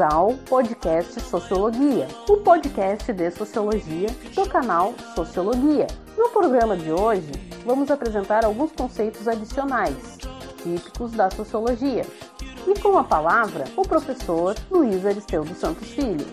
ao podcast Sociologia, o podcast de sociologia do canal Sociologia. No programa de hoje, vamos apresentar alguns conceitos adicionais, típicos da sociologia. E com a palavra, o professor Luiz Aristeu dos Santos Filho.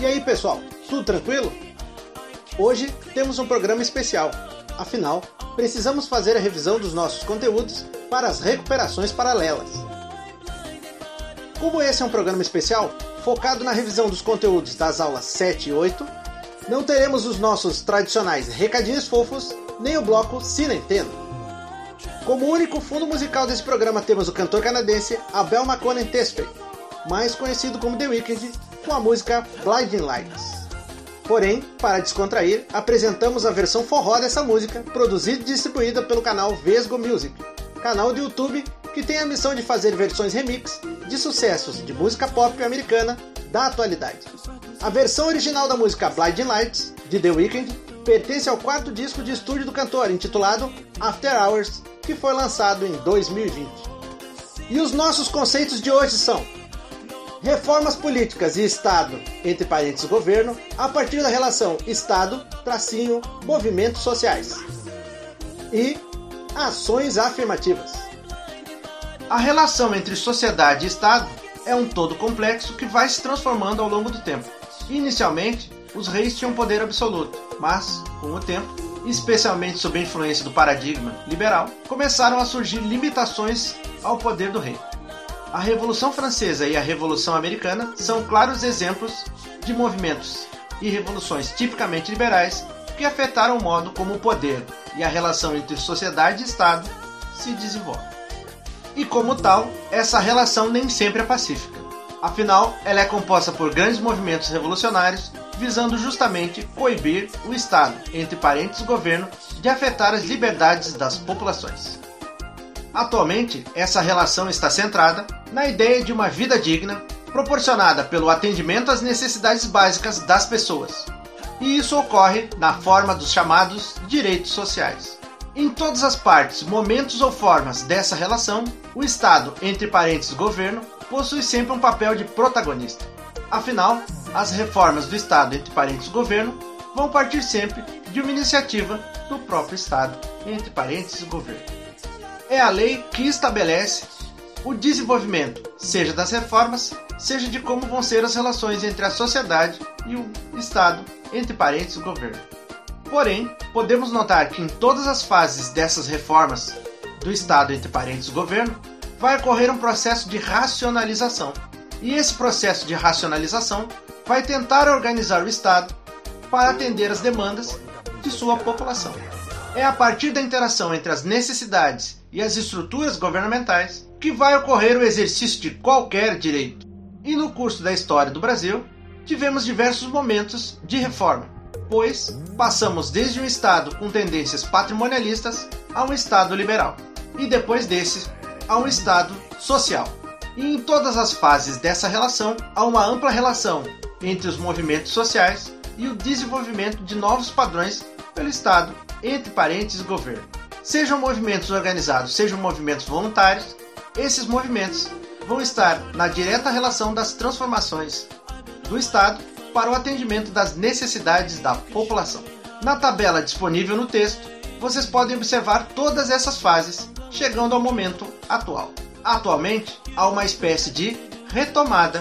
E aí, pessoal, tudo tranquilo? Hoje temos um programa especial. Afinal, precisamos fazer a revisão dos nossos conteúdos para as recuperações paralelas. Como esse é um programa especial, focado na revisão dos conteúdos das aulas 7 e 8, não teremos os nossos tradicionais recadinhos fofos, nem o bloco Cinenteno. Como único fundo musical desse programa temos o cantor canadense Abel McConan Tesfaye, mais conhecido como The Weeknd, com a música Blinding Lights. Porém, para descontrair, apresentamos a versão forró dessa música, produzida e distribuída pelo canal Vesgo Music, canal do YouTube que tem a missão de fazer versões remix de sucessos de música pop americana da atualidade. A versão original da música Blinding Lights, de The Weeknd, pertence ao quarto disco de estúdio do cantor, intitulado After Hours, que foi lançado em 2020. E os nossos conceitos de hoje são reformas políticas e Estado, entre parênteses governo, a partir da relação Estado, tracinho, movimentos sociais. E ações afirmativas. A relação entre sociedade e Estado é um todo complexo que vai se transformando ao longo do tempo. Inicialmente, os reis tinham poder absoluto, mas, com o tempo, especialmente sob a influência do paradigma liberal, começaram a surgir limitações ao poder do rei. A Revolução Francesa e a Revolução Americana são claros exemplos de movimentos e revoluções tipicamente liberais que afetaram o modo como o poder e a relação entre sociedade e Estado se desenvolve. E como tal, essa relação nem sempre é pacífica. Afinal, ela é composta por grandes movimentos revolucionários visando justamente coibir o Estado, entre parênteses governo, de afetar as liberdades das populações. Atualmente, essa relação está centrada na ideia de uma vida digna, proporcionada pelo atendimento às necessidades básicas das pessoas. E isso ocorre na forma dos chamados direitos sociais. Em todas as partes, momentos ou formas dessa relação, o Estado, entre parênteses governo, possui sempre um papel de protagonista. Afinal, as reformas do Estado, entre parênteses governo, vão partir sempre de uma iniciativa do próprio Estado, entre parênteses governo é a lei que estabelece o desenvolvimento, seja das reformas, seja de como vão ser as relações entre a sociedade e o Estado, entre parênteses, o governo. Porém, podemos notar que em todas as fases dessas reformas do Estado, entre parênteses, governo, vai ocorrer um processo de racionalização. E esse processo de racionalização vai tentar organizar o Estado para atender as demandas de sua população. É a partir da interação entre as necessidades e as estruturas governamentais que vai ocorrer o exercício de qualquer direito. E no curso da história do Brasil, tivemos diversos momentos de reforma, pois passamos desde um Estado com tendências patrimonialistas a um Estado liberal, e depois desse, a um Estado social. E em todas as fases dessa relação, há uma ampla relação entre os movimentos sociais e o desenvolvimento de novos padrões pelo Estado entre parênteses governo. Sejam movimentos organizados, sejam movimentos voluntários, esses movimentos vão estar na direta relação das transformações do Estado para o atendimento das necessidades da população. Na tabela disponível no texto, vocês podem observar todas essas fases, chegando ao momento atual. Atualmente, há uma espécie de retomada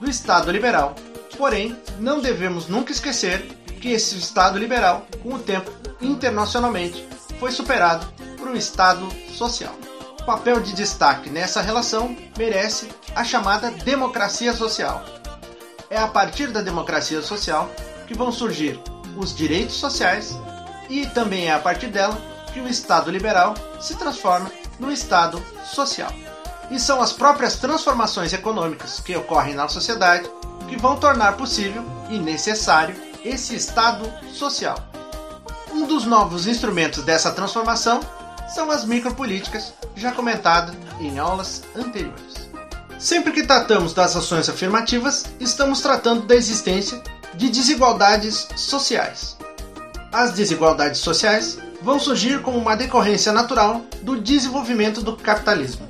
do Estado liberal, porém, não devemos nunca esquecer que esse Estado liberal, com o tempo, internacionalmente, foi superado por um Estado social. O papel de destaque nessa relação merece a chamada democracia social. É a partir da democracia social que vão surgir os direitos sociais e também é a partir dela que o Estado liberal se transforma no Estado social. E são as próprias transformações econômicas que ocorrem na sociedade que vão tornar possível e necessário esse Estado social. Um dos novos instrumentos dessa transformação são as micropolíticas, já comentado em aulas anteriores. Sempre que tratamos das ações afirmativas, estamos tratando da existência de desigualdades sociais. As desigualdades sociais vão surgir como uma decorrência natural do desenvolvimento do capitalismo.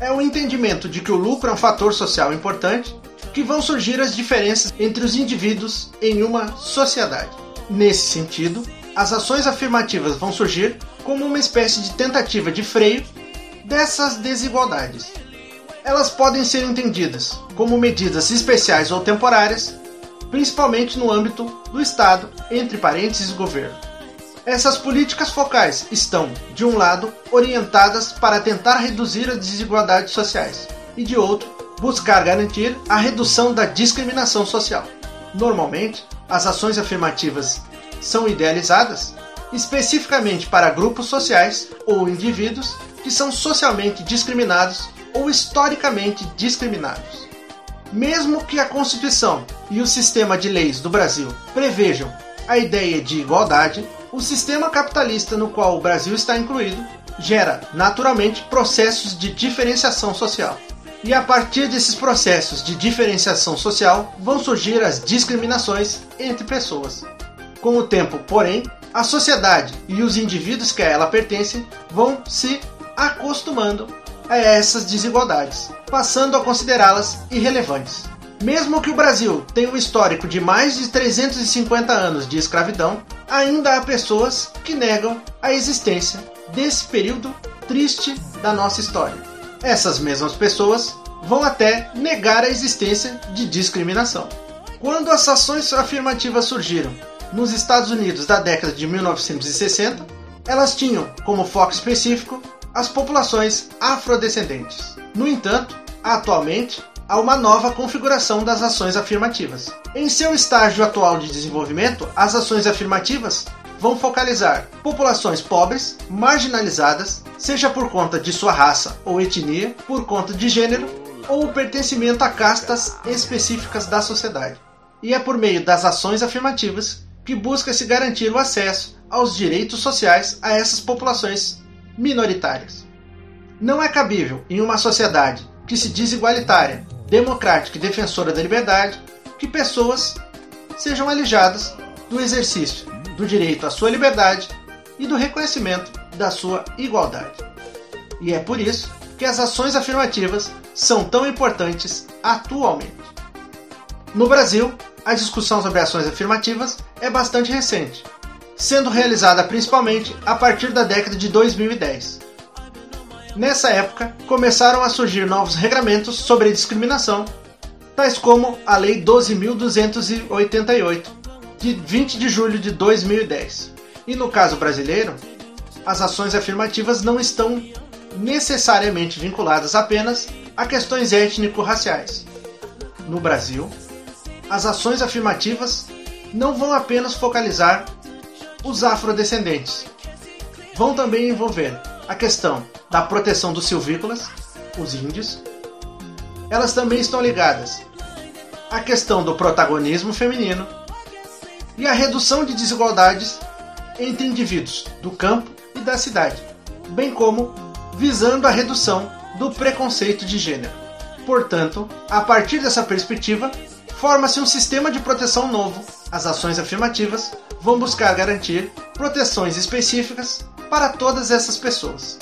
É o entendimento de que o lucro é um fator social importante que vão surgir as diferenças entre os indivíduos em uma sociedade. Nesse sentido, as ações afirmativas vão surgir como uma espécie de tentativa de freio dessas desigualdades. Elas podem ser entendidas como medidas especiais ou temporárias, principalmente no âmbito do Estado, entre parênteses governo. Essas políticas focais estão, de um lado, orientadas para tentar reduzir as desigualdades sociais, e de outro, buscar garantir a redução da discriminação social. Normalmente, as ações afirmativas são idealizadas especificamente para grupos sociais ou indivíduos que são socialmente discriminados ou historicamente discriminados. Mesmo que a Constituição e o sistema de leis do Brasil prevejam a ideia de igualdade, o sistema capitalista no qual o Brasil está incluído gera naturalmente processos de diferenciação social. E a partir desses processos de diferenciação social vão surgir as discriminações entre pessoas. Com o tempo, porém, a sociedade e os indivíduos que a ela pertencem vão se acostumando a essas desigualdades, passando a considerá-las irrelevantes. Mesmo que o Brasil tenha um histórico de mais de 350 anos de escravidão, ainda há pessoas que negam a existência desse período triste da nossa história. Essas mesmas pessoas vão até negar a existência de discriminação. Quando as ações afirmativas surgiram nos Estados Unidos da década de 1960, elas tinham como foco específico as populações afrodescendentes. No entanto, atualmente, a uma nova configuração das ações afirmativas. Em seu estágio atual de desenvolvimento, as ações afirmativas vão focalizar populações pobres, marginalizadas, seja por conta de sua raça ou etnia, por conta de gênero ou pertencimento a castas específicas da sociedade. E é por meio das ações afirmativas que busca-se garantir o acesso aos direitos sociais a essas populações minoritárias. Não é cabível em uma sociedade que se diz igualitária democrática e defensora da liberdade, que pessoas sejam alijadas do exercício do direito à sua liberdade e do reconhecimento da sua igualdade. E é por isso que as ações afirmativas são tão importantes atualmente. No Brasil, a discussão sobre ações afirmativas é bastante recente, sendo realizada principalmente a partir da década de 2010. Nessa época, começaram a surgir novos regramentos sobre discriminação, tais como a Lei 12.288, de 20 de julho de 2010. E no caso brasileiro, as ações afirmativas não estão necessariamente vinculadas apenas a questões étnico-raciais. No Brasil, as ações afirmativas não vão apenas focalizar os afrodescendentes, vão também envolver a questão da proteção dos silvícolas, os índios. Elas também estão ligadas à questão do protagonismo feminino e à redução de desigualdades entre indivíduos do campo e da cidade, bem como visando a redução do preconceito de gênero. Portanto, a partir dessa perspectiva, forma-se um sistema de proteção novo. As ações afirmativas vão buscar garantir proteções específicas para todas essas pessoas.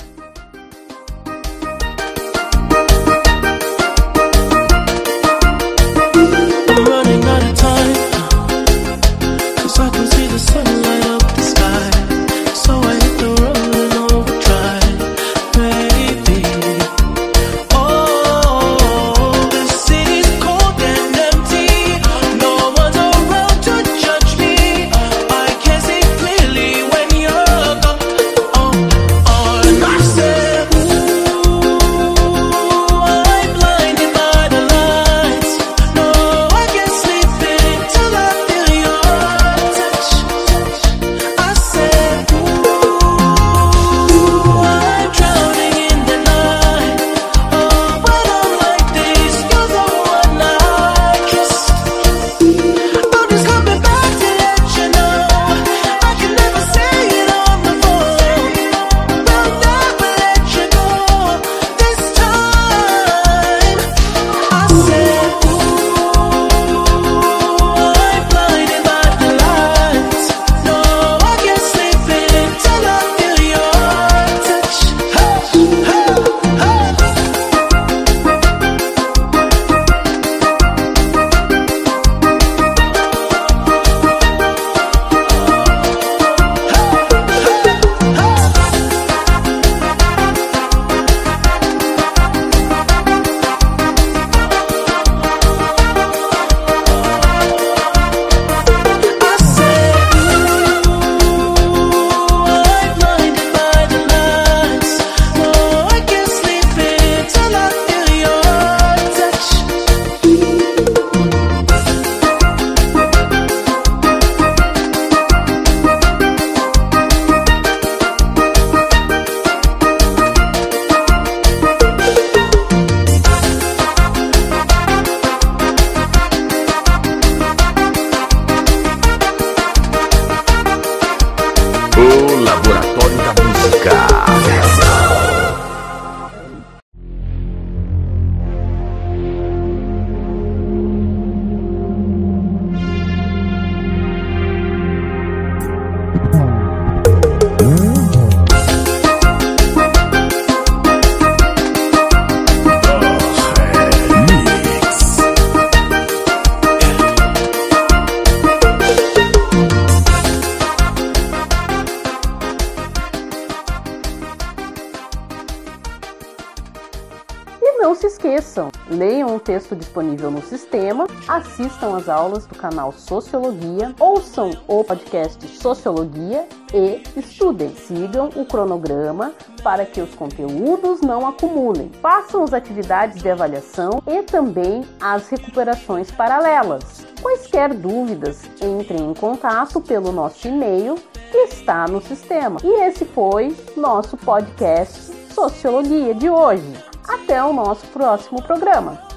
Esqueçam, leiam o texto disponível no sistema, assistam às aulas do canal Sociologia, ouçam o podcast Sociologia e estudem. Sigam o cronograma para que os conteúdos não acumulem. Façam as atividades de avaliação e também as recuperações paralelas. Quaisquer dúvidas, entrem em contato pelo nosso e-mail que está no sistema. E esse foi nosso podcast Sociologia de hoje. Até o nosso próximo programa.